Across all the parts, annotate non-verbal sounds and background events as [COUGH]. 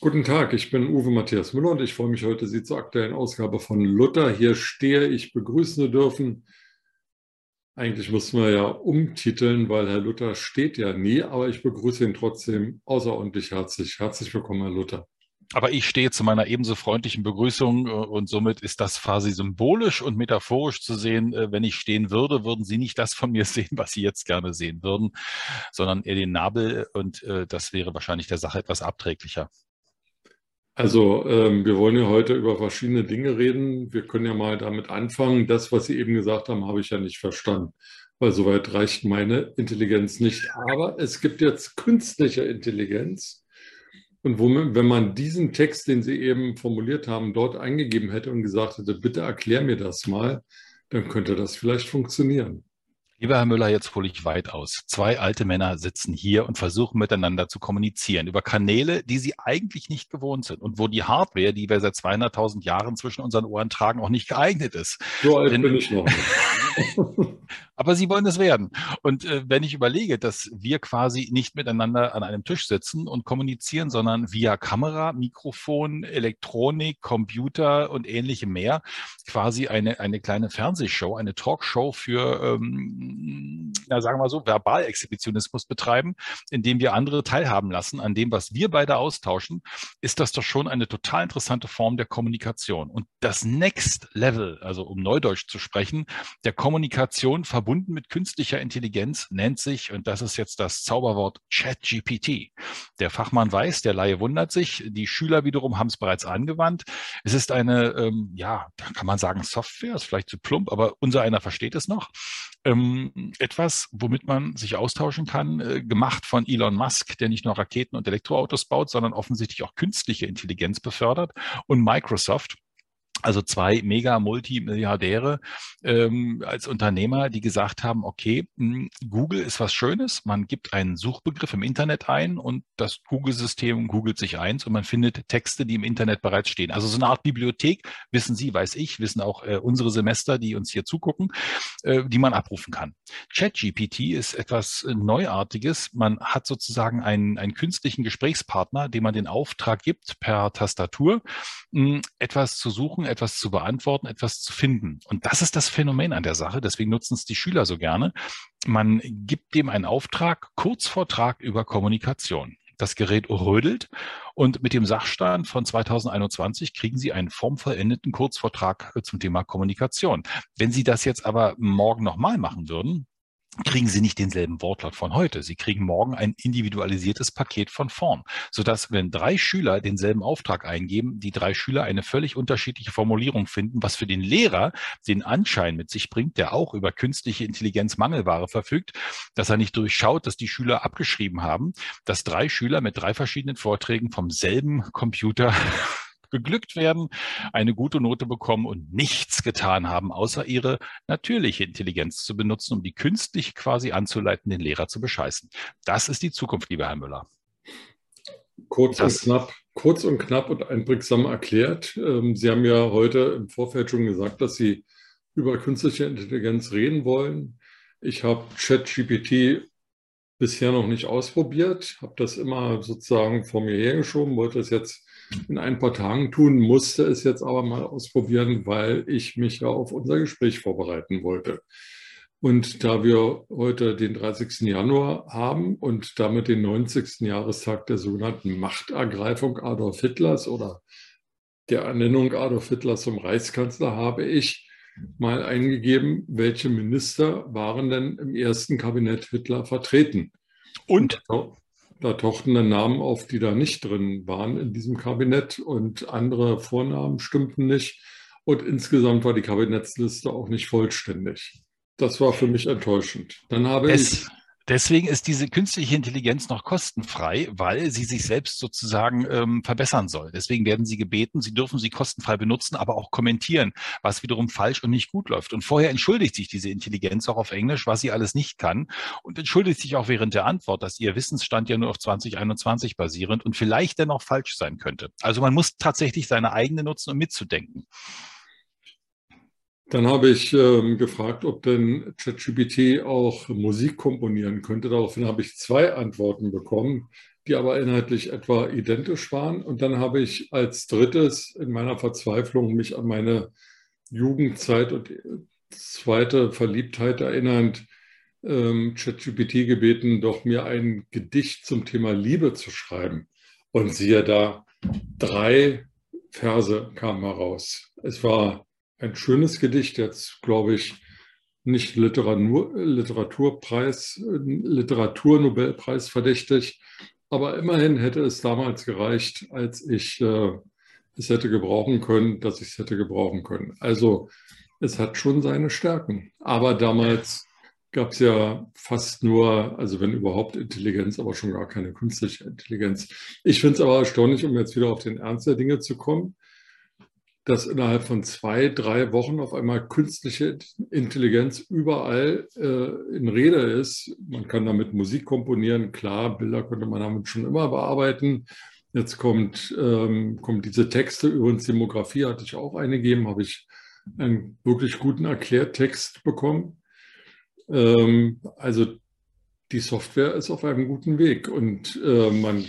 Guten Tag, ich bin Uwe Matthias Müller und ich freue mich heute, Sie zur aktuellen Ausgabe von Luther hier stehe ich begrüßen dürfen. Eigentlich mussten wir ja umtiteln, weil Herr Luther steht ja nie, aber ich begrüße ihn trotzdem außerordentlich herzlich. Herzlich willkommen, Herr Luther. Aber ich stehe zu meiner ebenso freundlichen Begrüßung äh, und somit ist das quasi symbolisch und metaphorisch zu sehen. Äh, wenn ich stehen würde, würden Sie nicht das von mir [LAUGHS] sehen, was Sie jetzt gerne sehen würden, sondern eher den Nabel und äh, das wäre wahrscheinlich der Sache etwas abträglicher. Also ähm, wir wollen ja heute über verschiedene Dinge reden. Wir können ja mal damit anfangen. Das, was Sie eben gesagt haben, habe ich ja nicht verstanden, weil soweit reicht meine Intelligenz nicht. Aber es gibt jetzt künstliche Intelligenz. Und wo, wenn man diesen Text, den Sie eben formuliert haben, dort eingegeben hätte und gesagt hätte, bitte erklär mir das mal, dann könnte das vielleicht funktionieren. Lieber Herr Müller, jetzt hole ich weit aus. Zwei alte Männer sitzen hier und versuchen miteinander zu kommunizieren über Kanäle, die sie eigentlich nicht gewohnt sind und wo die Hardware, die wir seit 200.000 Jahren zwischen unseren Ohren tragen, auch nicht geeignet ist. So alt Denn, bin ich noch. [LAUGHS] Aber sie wollen es werden. Und äh, wenn ich überlege, dass wir quasi nicht miteinander an einem Tisch sitzen und kommunizieren, sondern via Kamera, Mikrofon, Elektronik, Computer und ähnlichem mehr, quasi eine, eine kleine Fernsehshow, eine Talkshow für, ähm, na, sagen wir so, Verbalexhibitionismus betreiben, indem wir andere teilhaben lassen an dem, was wir beide austauschen, ist das doch schon eine total interessante Form der Kommunikation. Und das Next Level, also um Neudeutsch zu sprechen, der Kommunikation verbunden mit künstlicher Intelligenz nennt sich, und das ist jetzt das Zauberwort ChatGPT. Der Fachmann weiß, der Laie wundert sich, die Schüler wiederum haben es bereits angewandt. Es ist eine, ähm, ja, da kann man sagen Software, ist vielleicht zu plump, aber unser einer versteht es noch. Ähm, etwas, womit man sich austauschen kann, äh, gemacht von Elon Musk, der nicht nur Raketen und Elektroautos baut, sondern offensichtlich auch künstliche Intelligenz befördert und Microsoft also zwei Mega-Multimilliardäre ähm, als Unternehmer, die gesagt haben, okay, hm, Google ist was Schönes, man gibt einen Suchbegriff im Internet ein und das Google-System googelt sich eins und man findet Texte, die im Internet bereits stehen. Also so eine Art Bibliothek, wissen Sie, weiß ich, wissen auch äh, unsere Semester, die uns hier zugucken, äh, die man abrufen kann. ChatGPT ist etwas Neuartiges. Man hat sozusagen einen, einen künstlichen Gesprächspartner, dem man den Auftrag gibt, per Tastatur mh, hm, etwas zu suchen, etwas zu beantworten, etwas zu finden. Und das ist das Phänomen an der Sache. Deswegen nutzen es die Schüler so gerne. Man gibt dem einen Auftrag, Kurzvortrag über Kommunikation. Das Gerät rödelt und mit dem Sachstand von 2021 kriegen Sie einen formvollendeten Kurzvortrag zum Thema Kommunikation. Wenn Sie das jetzt aber morgen nochmal machen würden, kriegen Sie nicht denselben Wortlaut von heute. Sie kriegen morgen ein individualisiertes Paket von vorn, sodass, wenn drei Schüler denselben Auftrag eingeben, die drei Schüler eine völlig unterschiedliche Formulierung finden, was für den Lehrer den Anschein mit sich bringt, der auch über künstliche Intelligenz Mangelware verfügt, dass er nicht durchschaut, dass die Schüler abgeschrieben haben, dass drei Schüler mit drei verschiedenen Vorträgen vom selben Computer geglückt werden, eine gute Note bekommen und nichts getan haben, außer ihre natürliche Intelligenz zu benutzen, um die künstlich quasi anzuleiten, den Lehrer zu bescheißen. Das ist die Zukunft, lieber Herr Müller. Kurz das, und knapp, kurz und knapp und einprägsam erklärt. Ähm, Sie haben ja heute im Vorfeld schon gesagt, dass Sie über künstliche Intelligenz reden wollen. Ich habe ChatGPT bisher noch nicht ausprobiert, habe das immer sozusagen vor mir hergeschoben, wollte es jetzt in ein paar Tagen tun, musste es jetzt aber mal ausprobieren, weil ich mich ja auf unser Gespräch vorbereiten wollte. Und da wir heute den 30. Januar haben und damit den 90. Jahrestag der sogenannten Machtergreifung Adolf Hitlers oder der Ernennung Adolf Hitlers zum Reichskanzler, habe ich mal eingegeben, welche Minister waren denn im ersten Kabinett Hitler vertreten. Und? Da tauchten dann Namen auf, die da nicht drin waren in diesem Kabinett und andere Vornamen stimmten nicht. Und insgesamt war die Kabinettsliste auch nicht vollständig. Das war für mich enttäuschend. Dann habe es, ich Deswegen ist diese künstliche Intelligenz noch kostenfrei, weil sie sich selbst sozusagen ähm, verbessern soll. Deswegen werden sie gebeten, sie dürfen sie kostenfrei benutzen, aber auch kommentieren, was wiederum falsch und nicht gut läuft. Und vorher entschuldigt sich diese Intelligenz auch auf Englisch, was sie alles nicht kann und entschuldigt sich auch während der Antwort, dass ihr Wissensstand ja nur auf 2021 basierend und vielleicht dennoch falsch sein könnte. Also man muss tatsächlich seine eigene nutzen, um mitzudenken. Dann habe ich ähm, gefragt, ob denn ChatGPT auch Musik komponieren könnte. Daraufhin habe ich zwei Antworten bekommen. die aber inhaltlich etwa identisch waren. Und dann habe ich als drittes in meiner Verzweiflung mich an meine Jugendzeit und zweite Verliebtheit erinnernd, ähm, ChatGPT gebeten, doch mir ein Gedicht zum Thema Liebe zu schreiben. Und siehe da, drei Verse kamen heraus. Es war ein schönes Gedicht, jetzt glaube ich nicht Literatur, Literaturpreis, Literaturnobelpreis verdächtig, aber immerhin hätte es damals gereicht, als ich äh, es hätte gebrauchen können, dass ich es hätte gebrauchen können. Also es hat schon seine Stärken. Aber damals gab es ja fast nur, also wenn überhaupt Intelligenz, aber schon gar keine künstliche Intelligenz. Ich finde es aber erstaunlich, um jetzt wieder auf den Ernst der Dinge zu kommen, dass innerhalb von zwei, drei Wochen auf einmal künstliche Intelligenz überall äh, in Rede ist. Man kann damit Musik komponieren, klar, Bilder könnte man damit schon immer bearbeiten. Jetzt kommt, ähm, kommen diese Texte, übrigens Demografie hatte ich auch eingegeben, habe ich einen wirklich guten Erklärtext bekommen. Ähm, also die Software ist auf einem guten Weg und äh, man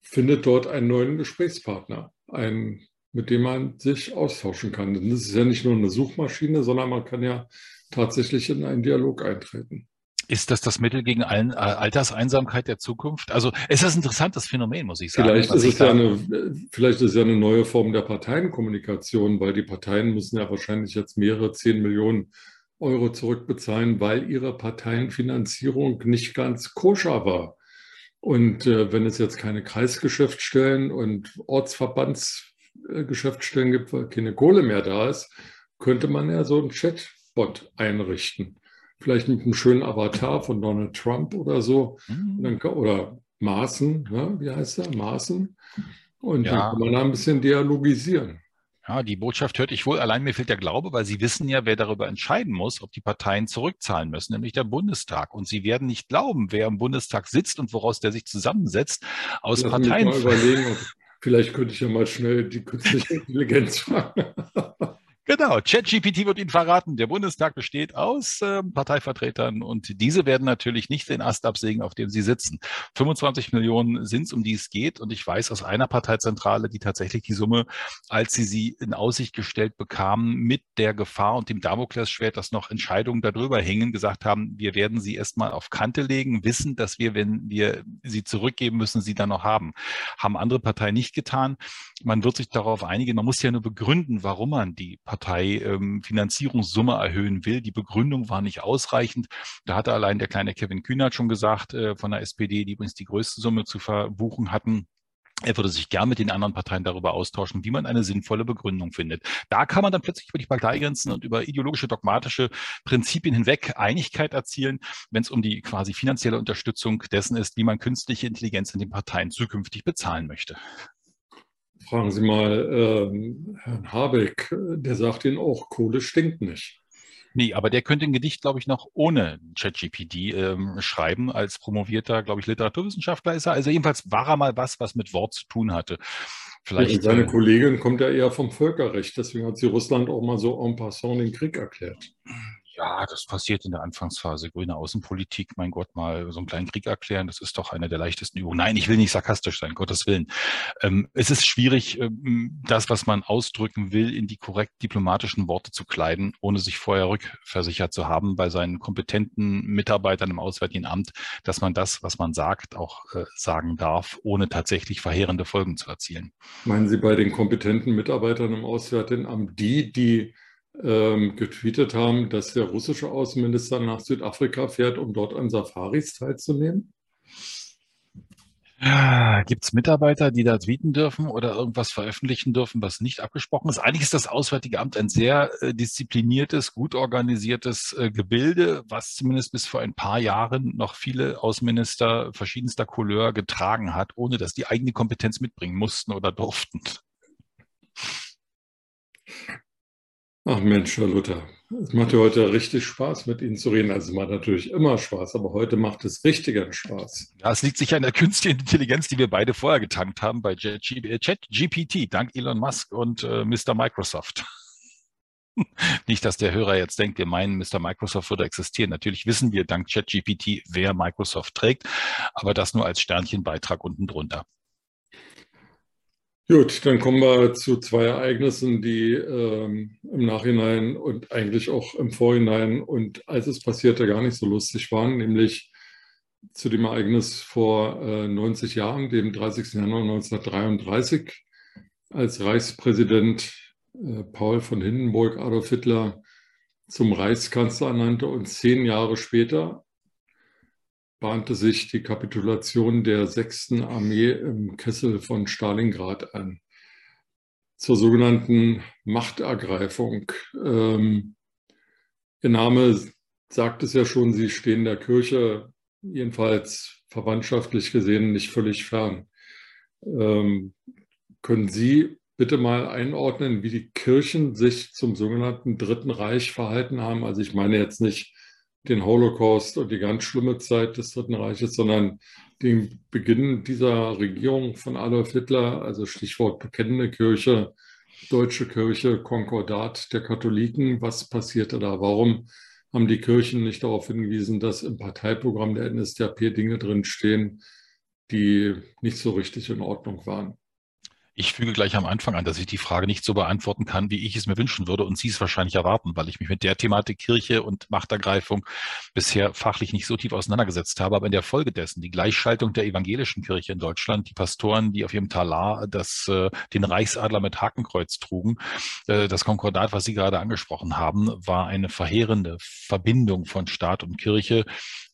findet dort einen neuen Gesprächspartner, einen, mit dem man sich austauschen kann. Denn das ist ja nicht nur eine Suchmaschine, sondern man kann ja tatsächlich in einen Dialog eintreten. Ist das das Mittel gegen äh, Alterseinsamkeit der Zukunft? Also ist ein interessantes Phänomen, muss ich sagen. Vielleicht ist, es ja eine, vielleicht ist ja eine neue Form der Parteienkommunikation, weil die Parteien müssen ja wahrscheinlich jetzt mehrere zehn Millionen Euro zurückbezahlen, weil ihre Parteienfinanzierung nicht ganz koscher war. Und äh, wenn es jetzt keine Kreisgeschäftsstellen und Ortsverbandsgeschäftsstellen gibt, weil keine Kohle mehr da ist, könnte man ja so einen Chatbot einrichten. Vielleicht mit einem schönen Avatar von Donald Trump oder so. Mhm. Oder Maßen, ne? wie heißt er? Maßen. Und ja. dann kann man da ein bisschen dialogisieren. Ja, die Botschaft hört ich wohl, allein mir fehlt der Glaube, weil Sie wissen ja, wer darüber entscheiden muss, ob die Parteien zurückzahlen müssen, nämlich der Bundestag. Und Sie werden nicht glauben, wer im Bundestag sitzt und woraus der sich zusammensetzt aus Lass Parteien. Mich mal überlegen, [LAUGHS] vielleicht könnte ich ja mal schnell die künstliche [LAUGHS] Intelligenz fragen. Genau, ChatGPT wird Ihnen verraten, der Bundestag besteht aus äh, Parteivertretern und diese werden natürlich nicht den Ast absägen, auf dem sie sitzen. 25 Millionen sind es, um die es geht und ich weiß aus einer Parteizentrale, die tatsächlich die Summe, als sie sie in Aussicht gestellt bekamen, mit der Gefahr und dem Damoklesschwert, dass noch Entscheidungen darüber hängen, gesagt haben, wir werden sie erstmal auf Kante legen, wissen, dass wir, wenn wir sie zurückgeben müssen, sie dann noch haben. Haben andere Parteien nicht getan. Man wird sich darauf einigen, man muss ja nur begründen, warum man die Partei Partei ähm, Finanzierungssumme erhöhen will. Die Begründung war nicht ausreichend. Da hatte allein der kleine Kevin Kühnert schon gesagt äh, von der SPD, die übrigens die größte Summe zu verbuchen hatten. Er würde sich gern mit den anderen Parteien darüber austauschen, wie man eine sinnvolle Begründung findet. Da kann man dann plötzlich über die Parteigrenzen und über ideologische, dogmatische Prinzipien hinweg Einigkeit erzielen, wenn es um die quasi finanzielle Unterstützung dessen ist, wie man künstliche Intelligenz in den Parteien zukünftig bezahlen möchte. Fragen Sie mal ähm, Herrn Habeck, der sagt Ihnen auch, Kohle stinkt nicht. Nee, aber der könnte ein Gedicht, glaube ich, noch ohne ChatGPT ähm, schreiben. Als promovierter, glaube ich, Literaturwissenschaftler ist er. Also jedenfalls war er mal was, was mit Wort zu tun hatte. Vielleicht, ja, seine äh, Kollegin kommt ja eher vom Völkerrecht. Deswegen hat sie Russland auch mal so en passant den Krieg erklärt. Ja, das passiert in der Anfangsphase. Grüne Außenpolitik, mein Gott, mal so einen kleinen Krieg erklären, das ist doch eine der leichtesten Übungen. Nein, ich will nicht sarkastisch sein, Gottes Willen. Ähm, es ist schwierig, ähm, das, was man ausdrücken will, in die korrekt diplomatischen Worte zu kleiden, ohne sich vorher rückversichert zu haben bei seinen kompetenten Mitarbeitern im Auswärtigen Amt, dass man das, was man sagt, auch äh, sagen darf, ohne tatsächlich verheerende Folgen zu erzielen. Meinen Sie bei den kompetenten Mitarbeitern im Auswärtigen Amt die, die getweetet haben, dass der russische Außenminister nach Südafrika fährt, um dort an Safaris teilzunehmen? Gibt es Mitarbeiter, die da tweeten dürfen oder irgendwas veröffentlichen dürfen, was nicht abgesprochen ist? Eigentlich ist das Auswärtige Amt ein sehr äh, diszipliniertes, gut organisiertes äh, Gebilde, was zumindest bis vor ein paar Jahren noch viele Außenminister verschiedenster Couleur getragen hat, ohne dass die eigene Kompetenz mitbringen mussten oder durften. Ach Mensch, Herr Luther, es macht ja heute richtig Spaß, mit Ihnen zu reden. Also es macht natürlich immer Spaß, aber heute macht es richtigen Spaß. Ja, es liegt sicher an der künstlichen Intelligenz, die wir beide vorher getankt haben bei ChatGPT, dank Elon Musk und äh, Mr. Microsoft. [LAUGHS] Nicht, dass der Hörer jetzt denkt, wir meinen, Mr. Microsoft würde existieren. Natürlich wissen wir dank ChatGPT, wer Microsoft trägt, aber das nur als Sternchenbeitrag unten drunter. Gut, dann kommen wir zu zwei Ereignissen, die ähm, im Nachhinein und eigentlich auch im Vorhinein und als es passierte gar nicht so lustig waren, nämlich zu dem Ereignis vor äh, 90 Jahren, dem 30. Januar 1933, als Reichspräsident äh, Paul von Hindenburg Adolf Hitler zum Reichskanzler ernannte und zehn Jahre später bahnte sich die Kapitulation der 6. Armee im Kessel von Stalingrad an. Zur sogenannten Machtergreifung. Ähm, Ihr Name sagt es ja schon, Sie stehen der Kirche jedenfalls verwandtschaftlich gesehen nicht völlig fern. Ähm, können Sie bitte mal einordnen, wie die Kirchen sich zum sogenannten Dritten Reich verhalten haben? Also ich meine jetzt nicht den Holocaust und die ganz schlimme Zeit des Dritten Reiches, sondern den Beginn dieser Regierung von Adolf Hitler, also Stichwort bekennende Kirche, deutsche Kirche, Konkordat der Katholiken. Was passierte da? Warum haben die Kirchen nicht darauf hingewiesen, dass im Parteiprogramm der NSDAP Dinge drinstehen, die nicht so richtig in Ordnung waren? Ich füge gleich am Anfang an, dass ich die Frage nicht so beantworten kann, wie ich es mir wünschen würde und Sie es wahrscheinlich erwarten, weil ich mich mit der Thematik Kirche und Machtergreifung bisher fachlich nicht so tief auseinandergesetzt habe. Aber in der Folge dessen, die Gleichschaltung der evangelischen Kirche in Deutschland, die Pastoren, die auf ihrem Talar das, äh, den Reichsadler mit Hakenkreuz trugen, äh, das Konkordat, was Sie gerade angesprochen haben, war eine verheerende Verbindung von Staat und Kirche,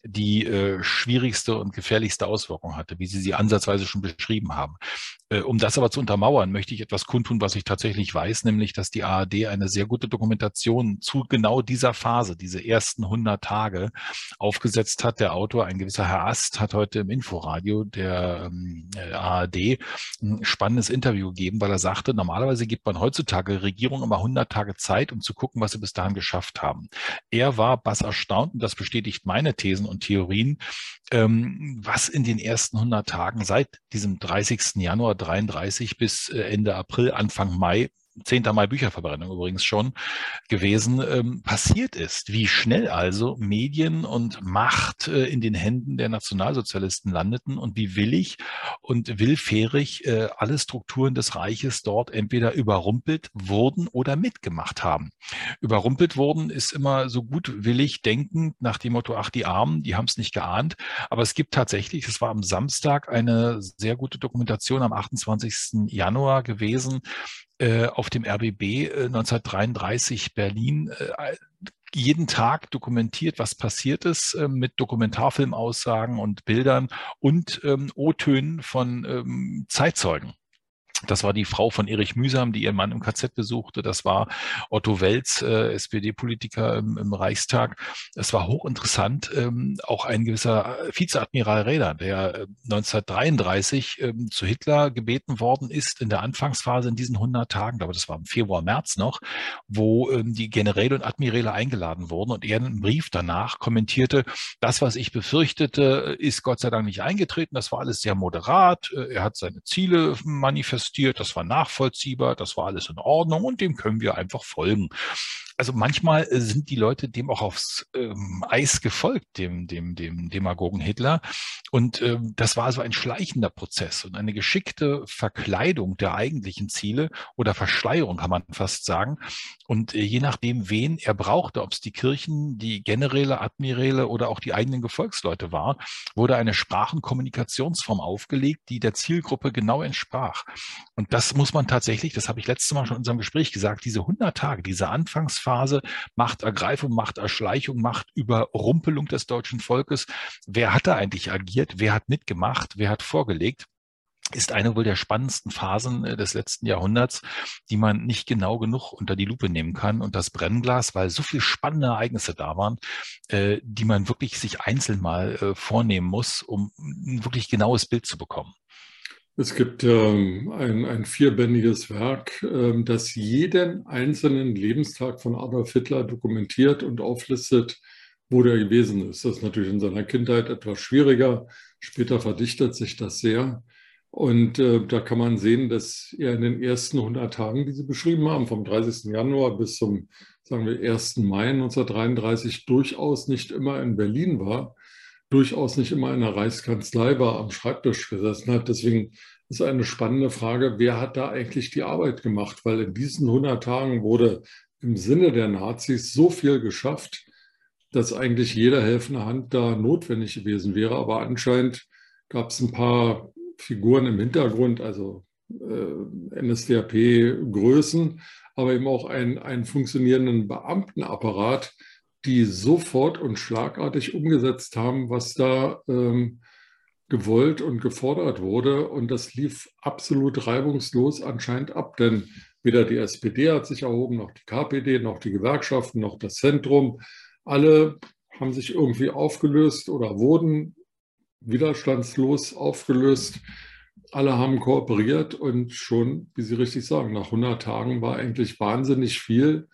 die äh, schwierigste und gefährlichste Auswirkung hatte, wie Sie sie ansatzweise schon beschrieben haben. Äh, um das aber zu untermauern, möchte ich etwas kundtun, was ich tatsächlich weiß, nämlich, dass die ARD eine sehr gute Dokumentation zu genau dieser Phase, diese ersten 100 Tage aufgesetzt hat. Der Autor, ein gewisser Herr Ast, hat heute im Inforadio der ähm, ARD ein spannendes Interview gegeben, weil er sagte, normalerweise gibt man heutzutage Regierungen immer 100 Tage Zeit, um zu gucken, was sie bis dahin geschafft haben. Er war bass erstaunt und das bestätigt meine Thesen und Theorien, ähm, was in den ersten 100 Tagen seit diesem 30. Januar 33 bis äh, Ende April, Anfang Mai 10. Mai Bücherverbrennung übrigens schon gewesen, ähm, passiert ist. Wie schnell also Medien und Macht äh, in den Händen der Nationalsozialisten landeten und wie willig und willfährig äh, alle Strukturen des Reiches dort entweder überrumpelt wurden oder mitgemacht haben. Überrumpelt wurden ist immer so gutwillig denkend nach dem Motto, ach, die Armen, die haben es nicht geahnt. Aber es gibt tatsächlich, es war am Samstag eine sehr gute Dokumentation am 28. Januar gewesen, auf dem RBB äh, 1933 Berlin äh, jeden Tag dokumentiert, was passiert ist, äh, mit Dokumentarfilmaussagen und Bildern und ähm, O-Tönen von ähm, Zeitzeugen. Das war die Frau von Erich Mühsam, die ihren Mann im KZ besuchte. Das war Otto Welz, äh, SPD-Politiker im, im, Reichstag. Es war hochinteressant. Ähm, auch ein gewisser Vizeadmiral Räder, der 1933 äh, ähm, zu Hitler gebeten worden ist in der Anfangsphase in diesen 100 Tagen, glaube das war im Februar, März noch, wo ähm, die Generäle und Admiräle eingeladen wurden und er einen Brief danach kommentierte, das, was ich befürchtete, ist Gott sei Dank nicht eingetreten. Das war alles sehr moderat. Äh, er hat seine Ziele manifestiert existiert, das war nachvollziehbar, das war alles in Ordnung und dem können wir einfach folgen also manchmal äh, sind die Leute dem auch aufs ähm, Eis gefolgt, dem, dem, dem Demagogen Hitler. Und ähm, das war so ein schleichender Prozess und eine geschickte Verkleidung der eigentlichen Ziele oder Verschleierung, kann man fast sagen. Und äh, je nachdem, wen er brauchte, ob es die Kirchen, die Generäle, Admiräle oder auch die eigenen Gefolgsleute war, wurde eine Sprach- und Kommunikationsform aufgelegt, die der Zielgruppe genau entsprach. Und das muss man tatsächlich, das habe ich letztes Mal schon in unserem Gespräch gesagt, diese 100 Tage, diese Anfangsphase, Phase, Machtergreifung, Machterschleichung, Machtüberrumpelung des deutschen Volkes. Wer hat da eigentlich agiert? Wer hat mitgemacht? Wer hat vorgelegt? ist eine wohl der spannendsten Phasen äh, des letzten Jahrhunderts, die man nicht genau genug unter die Lupe nehmen kann. Und das Brennglas, weil so viele spannende Ereignisse da waren, äh, die man wirklich sich einzeln mal äh, vornehmen muss, um ein wirklich genaues Bild zu bekommen. Es gibt ähm, ein, ein vierbändiges Werk, ähm, das jeden einzelnen Lebenstag von Adolf Hitler dokumentiert und auflistet, wo der gewesen ist. Das ist natürlich in seiner Kindheit etwas schwieriger. Später verdichtet sich das sehr. Und äh, da kann man sehen, dass er in den ersten 100 Tagen, die Sie beschrieben haben, vom 30. Januar bis zum, sagen wir, 1. Mai 1933, durchaus nicht immer in Berlin war, durchaus nicht immer in der Reichskanzlei war, am Schreibtisch gesessen hat. Deswegen ist eine spannende Frage, wer hat da eigentlich die Arbeit gemacht? Weil in diesen 100 Tagen wurde im Sinne der Nazis so viel geschafft, dass eigentlich jede helfende Hand da notwendig gewesen wäre. Aber anscheinend gab es ein paar Figuren im Hintergrund, also äh, NSDAP-Größen, aber eben auch einen, einen funktionierenden Beamtenapparat, die sofort und schlagartig umgesetzt haben, was da ähm, gewollt und gefordert wurde. Und das lief absolut reibungslos anscheinend ab, denn weder die SPD hat sich erhoben, noch die KPD, noch die Gewerkschaften, noch das Zentrum. Alle haben sich irgendwie aufgelöst oder wurden widerstandslos aufgelöst. Alle haben kooperiert und schon, wie Sie richtig sagen, nach 100 Tagen war eigentlich wahnsinnig viel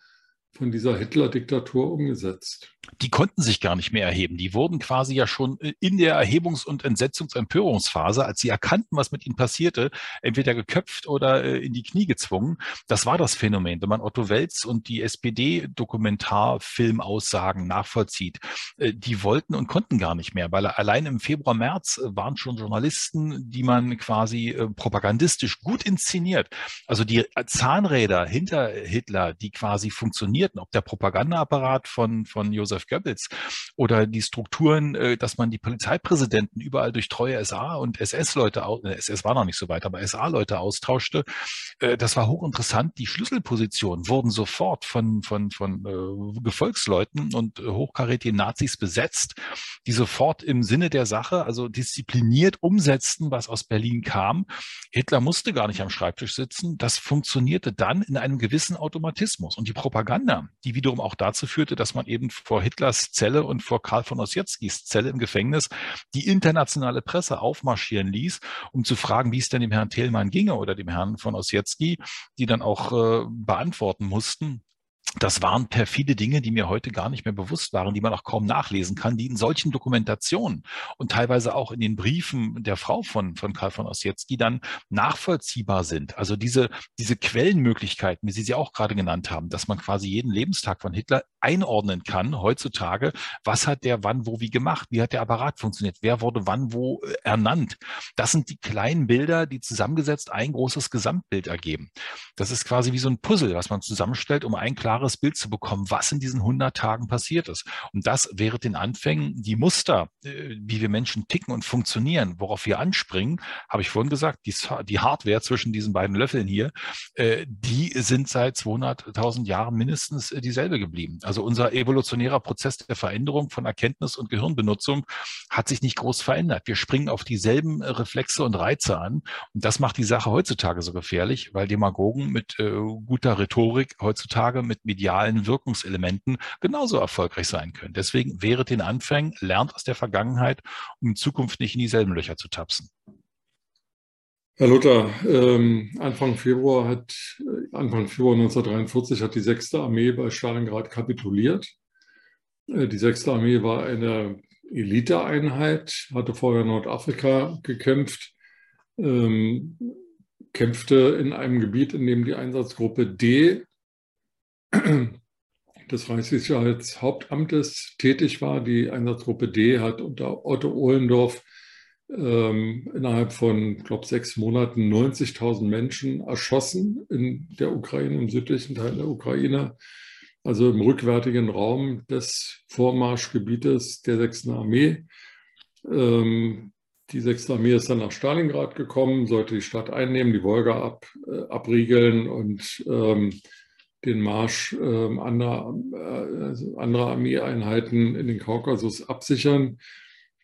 von dieser Hitler-Diktatur umgesetzt. Die konnten sich gar nicht mehr erheben. Die wurden quasi ja schon äh, in der Erhebungs- und Entsetzungsempörungsphase, als sie erkannten, was mit ihnen passierte, entweder geköpft oder äh, in die Knie gezwungen. Das war das Phänomen. Wenn man Otto Welz und die SPD-Dokumentarfilmaussagen nachvollzieht, äh, die wollten und konnten gar nicht mehr, weil allein im Februar, März waren schon Journalisten, die man quasi propagandistisch gut inszeniert. Also die Zahnräder hinter Hitler, die quasi funktionierten, ob der Propagandaapparat von, von Josef Goebbels oder die Strukturen, äh, dass man die Polizeipräsidenten überall durch treue SA und SS-Leute, SS äh, war noch nicht so weit, aber SA-Leute austauschte, äh, das war hochinteressant. Die Schlüsselpositionen wurden sofort von, von, von Gefolgsleuten und hochkarätigen Nazis besetzt, die sofort im Sinne der Sache, also diszipliniert umsetzten, was aus Berlin kam. Hitler musste gar nicht am Schreibtisch sitzen. Das funktionierte dann in einem gewissen Automatismus. Und die Propaganda die wiederum auch dazu führte, dass man eben vor Hitlers Zelle und vor Karl von Ossietzkis Zelle im Gefängnis die internationale Presse aufmarschieren ließ, um zu fragen, wie es denn dem Herrn Thälmann ginge oder dem Herrn von Ossietzky, die dann auch äh, beantworten mussten, das waren perfide Dinge, die mir heute gar nicht mehr bewusst waren, die man auch kaum nachlesen kann, die in solchen Dokumentationen und teilweise auch in den Briefen der Frau von, von Karl von Ossietzky dann nachvollziehbar sind. Also diese, diese Quellenmöglichkeiten, wie Sie sie auch gerade genannt haben, dass man quasi jeden Lebenstag von Hitler einordnen kann heutzutage. Was hat der wann, wo, wie gemacht? Wie hat der Apparat funktioniert? Wer wurde wann, wo äh, ernannt? Das sind die kleinen Bilder, die zusammengesetzt ein großes Gesamtbild ergeben. Das ist quasi wie so ein Puzzle, was man zusammenstellt, um ein klares Bild zu bekommen, was in diesen 100 Tagen passiert ist. Und das wäre den Anfängen, die Muster, äh, wie wir Menschen ticken und funktionieren, worauf wir anspringen, habe ich vorhin gesagt, die, die Hardware zwischen diesen beiden Löffeln hier, äh, die sind seit 200.000 Jahren mindestens dieselbe geblieben. Also unser evolutionärer Prozess der Veränderung von Erkenntnis und Gehirnbenutzung hat sich nicht groß verändert. Wir springen auf dieselben Reflexe und Reize an. Und das macht die Sache heutzutage so gefährlich, weil Demagogen mit äh, guter Rhetorik heutzutage mit medialen Wirkungselementen genauso erfolgreich sein können. Deswegen wäre den Anfängen, lernt aus der Vergangenheit, um in Zukunft nicht in dieselben Löcher zu tapsen. Herr Luther, ähm, Anfang Februar hat äh, Anfang Februar 1943 hat die 6. Armee bei Stalingrad kapituliert. Äh, die 6. Armee war eine Eliteeinheit, hatte vorher Nordafrika gekämpft, ähm, kämpfte in einem Gebiet, in dem die Einsatzgruppe D des Reichssicherheitshauptamtes tätig war. Die Einsatzgruppe D hat unter Otto Ohlendorf ähm, innerhalb von, glaube sechs Monaten 90.000 Menschen erschossen in der Ukraine, im südlichen Teil der Ukraine, also im rückwärtigen Raum des Vormarschgebietes der 6. Armee. Ähm, die 6. Armee ist dann nach Stalingrad gekommen, sollte die Stadt einnehmen, die Wolga ab, äh, abriegeln und ähm, den Marsch äh, anderer, äh, anderer Armeeeinheiten in den Kaukasus absichern.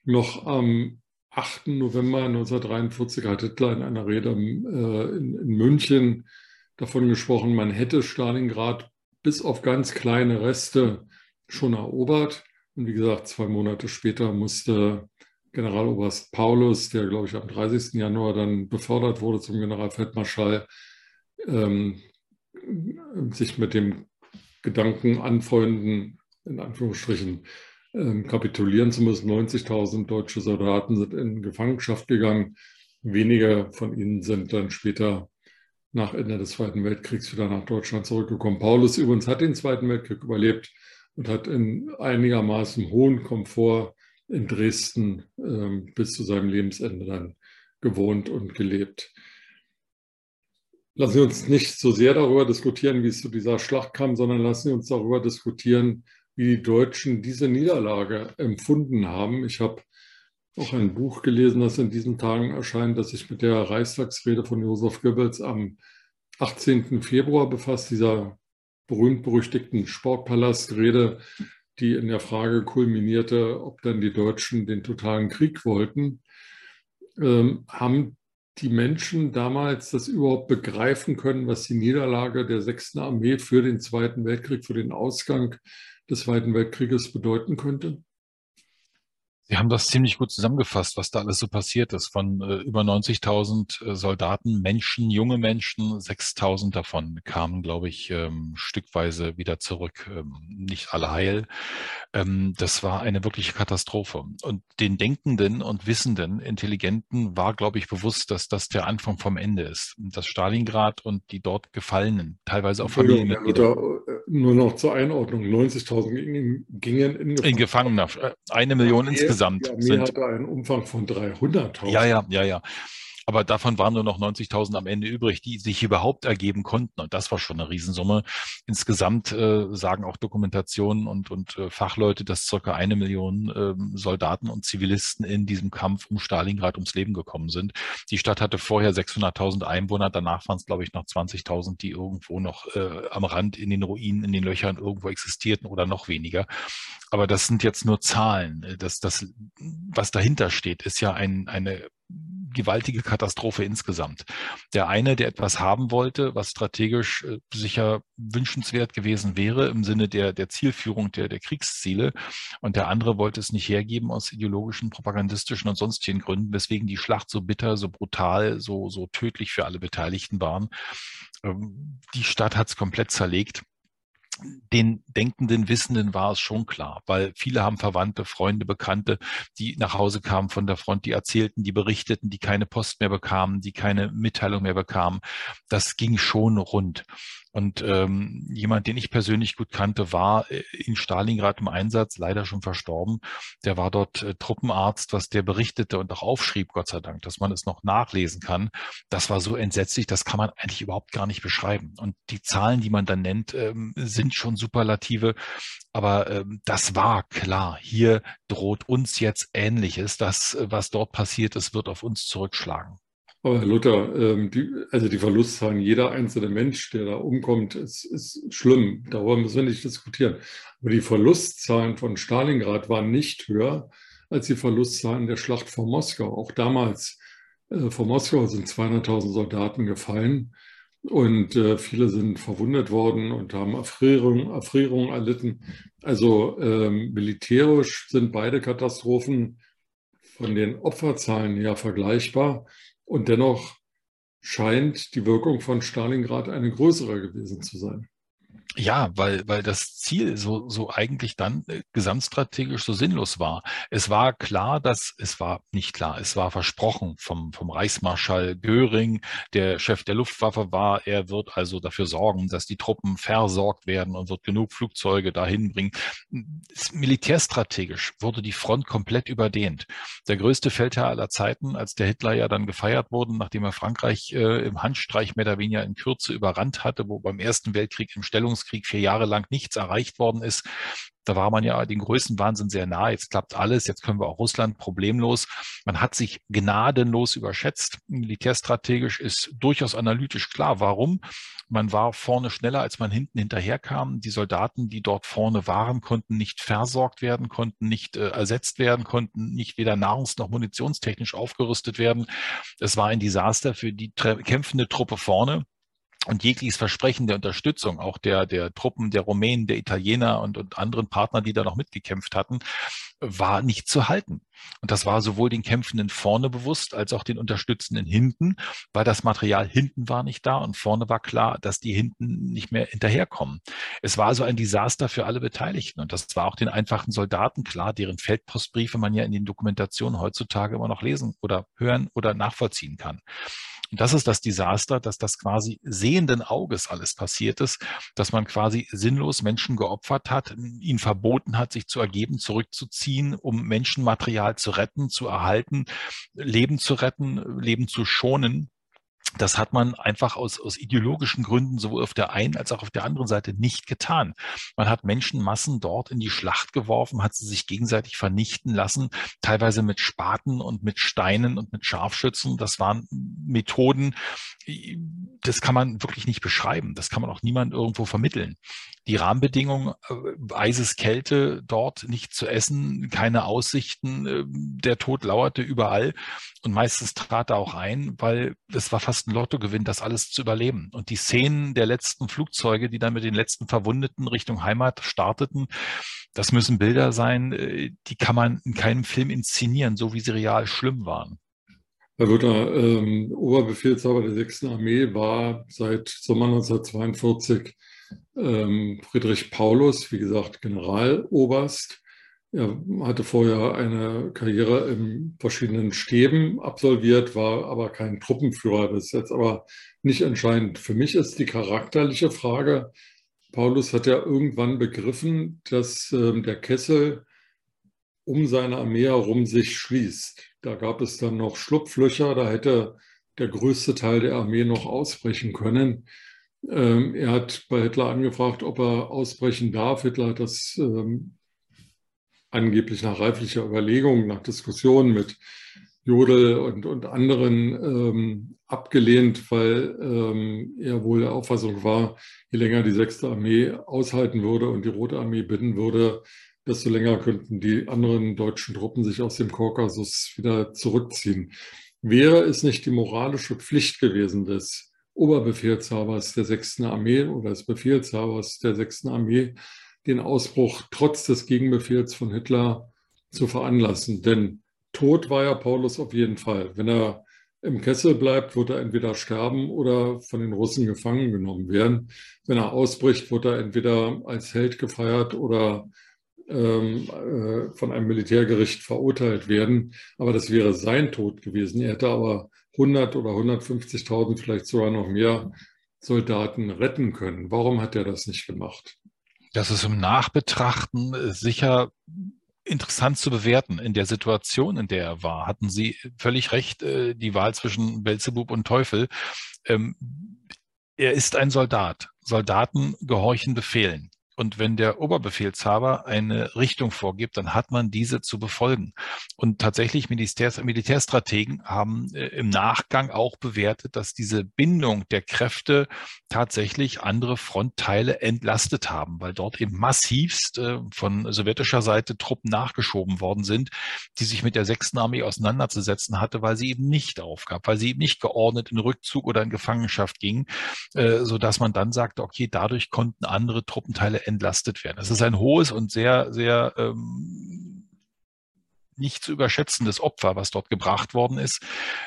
Noch am 8. November 1943 hat Hitler in einer Rede äh, in, München davon gesprochen, man hätte Stalingrad bis auf ganz kleine Reste schon erobert. Und wie gesagt, zwei Monate später musste Generaloberst Paulus, der, glaube ich, am 30. Januar dann befördert wurde zum Generalfeldmarschall, ähm, sich mit dem Gedanken anfreunden, in Anführungsstrichen, kapitulieren zu müssen. 90.000 deutsche Soldaten sind in Gefangenschaft gegangen. wenige von ihnen sind dann später nach Ende des Zweiten Weltkriegs wieder nach Deutschland zurückgekommen. Paulus übrigens hat den Zweiten Weltkrieg überlebt und hat in einigermaßen hohem Komfort in Dresden äh, bis zu seinem Lebensende dann gewohnt und gelebt. Lassen Sie uns nicht so sehr darüber diskutieren, wie es zu dieser Schlacht kam, sondern lassen Sie uns darüber diskutieren, wie die Deutschen diese Niederlage empfunden haben. Ich habe auch ein Buch gelesen, das in diesen Tagen erscheint, das sich mit der Reichstagsrede von Josef Goebbels am 18. Februar befasst, dieser berühmt-berüchtigten Sportpalastrede, die in der Frage kulminierte, ob dann die Deutschen den totalen Krieg wollten. Ähm, haben die Menschen damals das überhaupt begreifen können, was die Niederlage der 6. Armee für den Zweiten Weltkrieg, für den Ausgang des Zweiten Weltkrieges bedeuten könnte? Sie haben das ziemlich gut zusammengefasst, was da alles so passiert ist. Von äh, über 90.000 äh, Soldaten, Menschen, junge Menschen, 6.000 davon kamen, glaube ich, ähm, stückweise wieder zurück. Ähm, nicht alle heil. Ähm, das war eine wirkliche Katastrophe. Und den Denkenden und Wissenden, Intelligenten war, glaube ich, bewusst, dass das der Anfang vom Ende ist. Dass Stalingrad und die dort Gefallenen, teilweise auch Familienmitglieder. Nur noch zur Einordnung, 90.000 gingen in Gefangenschaft. In Gefangenschaft. Äh, eine Million insgesamt insgesamt. Die Armee sind, hatte einen Umfang von 300.000. Ja, ja, ja, ja. Aber davon waren nur noch 90.000 am Ende übrig, die sich überhaupt ergeben konnten. Und das war schon eine Riesensumme. Insgesamt äh, sagen auch Dokumentationen und, und äh, Fachleute, dass circa eine Million äh, Soldaten und Zivilisten in diesem Kampf um Stalingrad ums Leben gekommen sind. Die Stadt hatte vorher 600.000 Einwohner. Danach waren es, glaube ich, noch 20.000, die irgendwo noch äh, am Rand in den Ruinen, in den Löchern irgendwo existierten oder noch weniger. Aber das sind jetzt nur Zahlen. Das, das, was dahinter steht, ist ja ein, eine gewaltige Katastrophe insgesamt. Der eine, der etwas haben wollte, was strategisch äh, sicher wünschenswert gewesen wäre im Sinne der, der Zielführung der, der Kriegsziele. Und der andere wollte es nicht hergeben aus ideologischen, propagandistischen und sonstigen Gründen, weswegen die Schlacht so bitter, so brutal, so, so tödlich für alle Beteiligten waren. Ähm, die Stadt hat es komplett zerlegt den denkenden Wissenden war es schon klar, weil viele haben Verwandte, Freunde, Bekannte, die nach Hause kamen von der Front, die erzählten, die berichteten, die keine Post mehr bekamen, die keine Mitteilung mehr bekamen. Das ging schon rund. Und ähm, jemand, den ich persönlich gut kannte, war äh, in Stalingrad im Einsatz, leider schon verstorben. Der war dort äh, Truppenarzt, was der berichtete und auch aufschrieb, Gott sei Dank, dass man es noch nachlesen kann. Das war so entsetzlich, das kann man eigentlich überhaupt gar nicht beschreiben. Und die Zahlen, die man dann nennt, ähm, sind schon superlative. Aber ähm, das war klar. Hier droht uns jetzt Ähnliches. Das, was dort passiert ist, wird auf uns zurückschlagen. Aber Herr Luther, ähm, die, also die Verlustzahlen, jeder einzelne Mensch, der da umkommt, ist, ist schlimm. Darüber müssen wir nicht diskutieren. Aber die Verlustzahlen von Stalingrad waren nicht höher als die Verlustzahlen der Schlacht vor Moskau. Auch damals äh, vor Moskau sind 200.000 Soldaten gefallen und äh, viele sind verwundet worden und haben Erfrierungen Erfrierung erlitten. Also ähm, militärisch sind beide Katastrophen von den Opferzahlen her vergleichbar. Und dennoch scheint die Wirkung von Stalingrad eine größere gewesen zu sein. Ja, weil, weil das Ziel so, so eigentlich dann äh, gesamtstrategisch so sinnlos war. Es war klar, dass, es war nicht klar, es war versprochen vom, vom Reichsmarschall Göring, der Chef der Luftwaffe war, er wird also dafür sorgen, dass die Truppen versorgt werden und wird genug Flugzeuge dahin bringen. Militärstrategisch wurde die Front komplett überdehnt. Der größte Feldherr aller Zeiten, als der Hitler ja dann gefeiert wurde, nachdem er Frankreich äh, im Handstreich mehr oder weniger in Kürze überrannt hatte, wo beim Ersten Weltkrieg im Stellungs Bürgerkrieg vier Jahre lang nichts erreicht worden ist. Da war man ja den größten Wahnsinn sehr nah. Jetzt klappt alles. Jetzt können wir auch Russland problemlos. Man hat sich gnadenlos überschätzt. Militärstrategisch ist durchaus analytisch klar. Warum? Man war vorne schneller, als man hinten hinterherkam. Die Soldaten, die dort vorne waren, konnten nicht versorgt werden, konnten nicht äh, ersetzt werden, konnten nicht weder nahrungs- noch munitionstechnisch aufgerüstet werden. Es war ein Desaster für die kämpfende Truppe vorne. Und jegliches Versprechen der Unterstützung, auch der, der Truppen der Rumänen, der Italiener und, und anderen Partner, die da noch mitgekämpft hatten, war nicht zu halten. Und das war sowohl den Kämpfenden vorne bewusst als auch den Unterstützenden hinten, weil das Material hinten war nicht da und vorne war klar, dass die hinten nicht mehr hinterherkommen. Es war also ein Desaster für alle Beteiligten und das war auch den einfachen Soldaten klar, deren Feldpostbriefe man ja in den Dokumentationen heutzutage immer noch lesen oder hören oder nachvollziehen kann. Und das ist das Desaster, dass das quasi sehenden Auges alles passiert ist, dass man quasi sinnlos Menschen geopfert hat, ihnen verboten hat, sich zu ergeben, zurückzuziehen, um Menschenmaterial zu retten, zu erhalten, Leben zu retten, Leben zu schonen das hat man einfach aus, aus ideologischen Gründen sowohl auf der einen als auch auf der anderen Seite nicht getan. Man hat Menschenmassen dort in die Schlacht geworfen, hat sie sich gegenseitig vernichten lassen, teilweise mit Spaten und mit Steinen und mit Scharfschützen. Das waren Methoden, das kann man wirklich nicht beschreiben. Das kann man auch niemand irgendwo vermitteln. Die Rahmenbedingungen, äh, eises Kälte dort, nicht zu essen, keine Aussichten, äh, der Tod lauerte überall. Und meistens trat er auch ein, weil es war fast ein Lottogewinn, das alles zu überleben. Und die Szenen der letzten Flugzeuge, die dann mit den letzten Verwundeten Richtung Heimat starteten, das müssen Bilder sein, äh, die kann man in keinem Film inszenieren, so wie sie real schlimm waren. Herr Luther, ähm, Oberbefehlshaber der 6. Armee war seit Sommer 1942 ähm, Friedrich Paulus, wie gesagt, Generaloberst. Er hatte vorher eine Karriere in verschiedenen Stäben absolviert, war aber kein Truppenführer. Ist jetzt aber nicht entscheidend. Für mich ist die charakterliche Frage, Paulus hat ja irgendwann begriffen, dass äh, der Kessel um seine Armee herum sich schließt. Da gab es dann noch Schlupflöcher, da hätte der größte Teil der Armee noch ausbrechen können. Ähm, er hat bei Hitler angefragt, ob er ausbrechen darf. Hitler hat das ähm, angeblich nach reiflicher Überlegung, nach Diskussionen mit Jodel und, und anderen ähm, abgelehnt, weil ähm, er wohl der Auffassung war, je länger die sechste Armee aushalten würde und die Rote Armee bitten würde, desto länger könnten die anderen deutschen Truppen sich aus dem Kaukasus wieder zurückziehen. Wäre es nicht die moralische Pflicht gewesen des Oberbefehlshabers der sechsten Armee oder des Befehlshabers der sechsten Armee, den Ausbruch trotz des Gegenbefehls von Hitler zu veranlassen. Denn tot war ja Paulus auf jeden Fall. Wenn er im Kessel bleibt, wird er entweder sterben oder von den Russen gefangen genommen werden. Wenn er ausbricht, wird er entweder als Held gefeiert oder ähm, äh, von einem Militärgericht verurteilt werden. Aber das wäre sein Tod gewesen. Er hätte aber 100 oder 150.000, vielleicht sogar noch mehr Soldaten retten können. Warum hat er das nicht gemacht? Das ist im Nachbetrachten äh, sicher interessant zu bewerten. In der Situation, in der er war, hatten Sie völlig recht, äh, die Wahl zwischen Belzebub und Teufel. Ähm, er ist ein Soldat. Soldaten gehorchen Befehlen. Und wenn der Oberbefehlshaber eine Richtung vorgibt, dann hat man diese zu befolgen. Und tatsächlich Militärs Militärstrategen haben äh, im Nachgang auch bewertet, dass diese Bindung der Kräfte tatsächlich andere Frontteile entlastet haben, weil dort eben massivst äh, von sowjetischer Seite Truppen nachgeschoben worden sind, die sich mit der sechsten Armee auseinanderzusetzen hatte, weil sie eben nicht aufgab, weil sie eben nicht geordnet in Rückzug oder in Gefangenschaft ging, äh, so dass man dann sagte, okay, dadurch konnten andere Truppenteile entlastet werden. Es ist ein hohes und sehr, sehr ähm, nicht zu überschätzendes Opfer, was dort gebracht worden ist.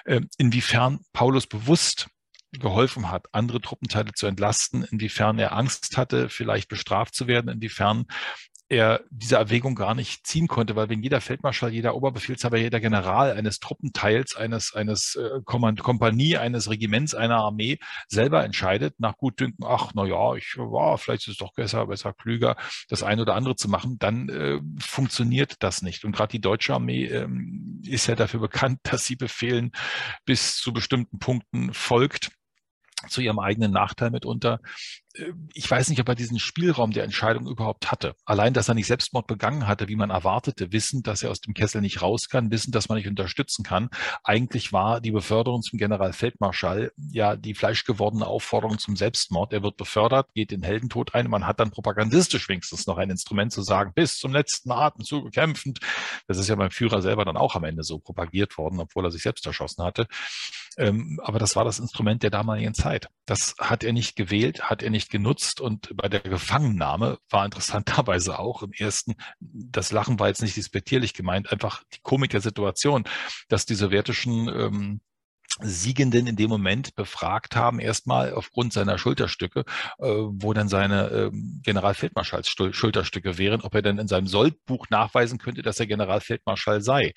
Ähm, inwiefern Paulus bewusst geholfen hat, andere Truppenteile zu entlasten, inwiefern er Angst hatte, vielleicht bestraft zu werden, inwiefern er diese Erwägung gar nicht ziehen konnte, weil wenn jeder Feldmarschall, jeder Oberbefehlshaber, jeder General eines Truppenteils, eines, eines äh, Kompanie, eines Regiments, einer Armee selber entscheidet, nach Gutdünken, ach, na ja, ich war, vielleicht ist es doch besser, besser, klüger, das eine oder andere zu machen, dann äh, funktioniert das nicht. Und gerade die deutsche Armee ähm, ist ja dafür bekannt, [LAUGHS] dass sie Befehlen bis zu bestimmten Punkten folgt zu ihrem eigenen Nachteil mitunter. ich weiß nicht, ob er diesen Spielraum der Entscheidung überhaupt hatte. Allein, dass er nicht Selbstmord begangen hatte, wie man erwartete, wissen, dass er aus dem Kessel nicht raus kann, wissen, dass man nicht unterstützen kann. Eigentlich war die Beförderung zum Generalfeldmarschall ja die fleischgewordene Aufforderung zum Selbstmord. Er wird befördert, geht in Heldentod ein. Man hat dann propagandistisch wenigstens noch ein Instrument zu sagen, bis zum letzten Atemzug kämpfend. Das ist ja beim Führer selber dann auch am Ende so propagiert worden, obwohl er sich selbst erschossen hatte. Ähm, aber das war das Instrument der damaligen Zeit. Das hat er nicht gewählt, hat er nicht genutzt und bei der Gefangennahme war interessanterweise auch im ersten, das Lachen war jetzt nicht despektierlich gemeint, einfach die Komik der Situation, dass die sowjetischen ähm, Siegenden in dem Moment befragt haben, erstmal aufgrund seiner Schulterstücke, äh, wo dann seine äh, Generalfeldmarschalls Schulterstücke wären, ob er dann in seinem Soldbuch nachweisen könnte, dass er Generalfeldmarschall sei.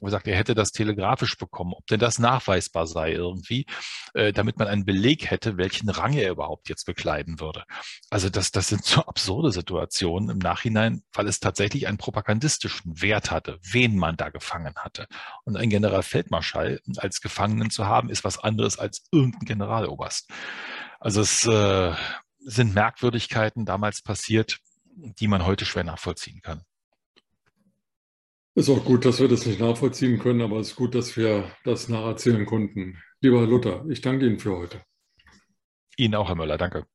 Wo er sagt, er hätte das telegrafisch bekommen, ob denn das nachweisbar sei irgendwie, äh, damit man einen Beleg hätte, welchen Rang er überhaupt jetzt bekleiden würde. Also das, das sind so absurde Situationen im Nachhinein, weil es tatsächlich einen propagandistischen Wert hatte, wen man da gefangen hatte. Und ein Generalfeldmarschall als Gefangenen zu haben, ist was anderes als irgendein Generaloberst. Also es äh, sind Merkwürdigkeiten damals passiert, die man heute schwer nachvollziehen kann. Ist auch gut, dass wir das nicht nachvollziehen können, aber es ist gut, dass wir das nacherzählen konnten. Lieber Luther, ich danke Ihnen für heute. Ihnen auch, Herr Möller, danke.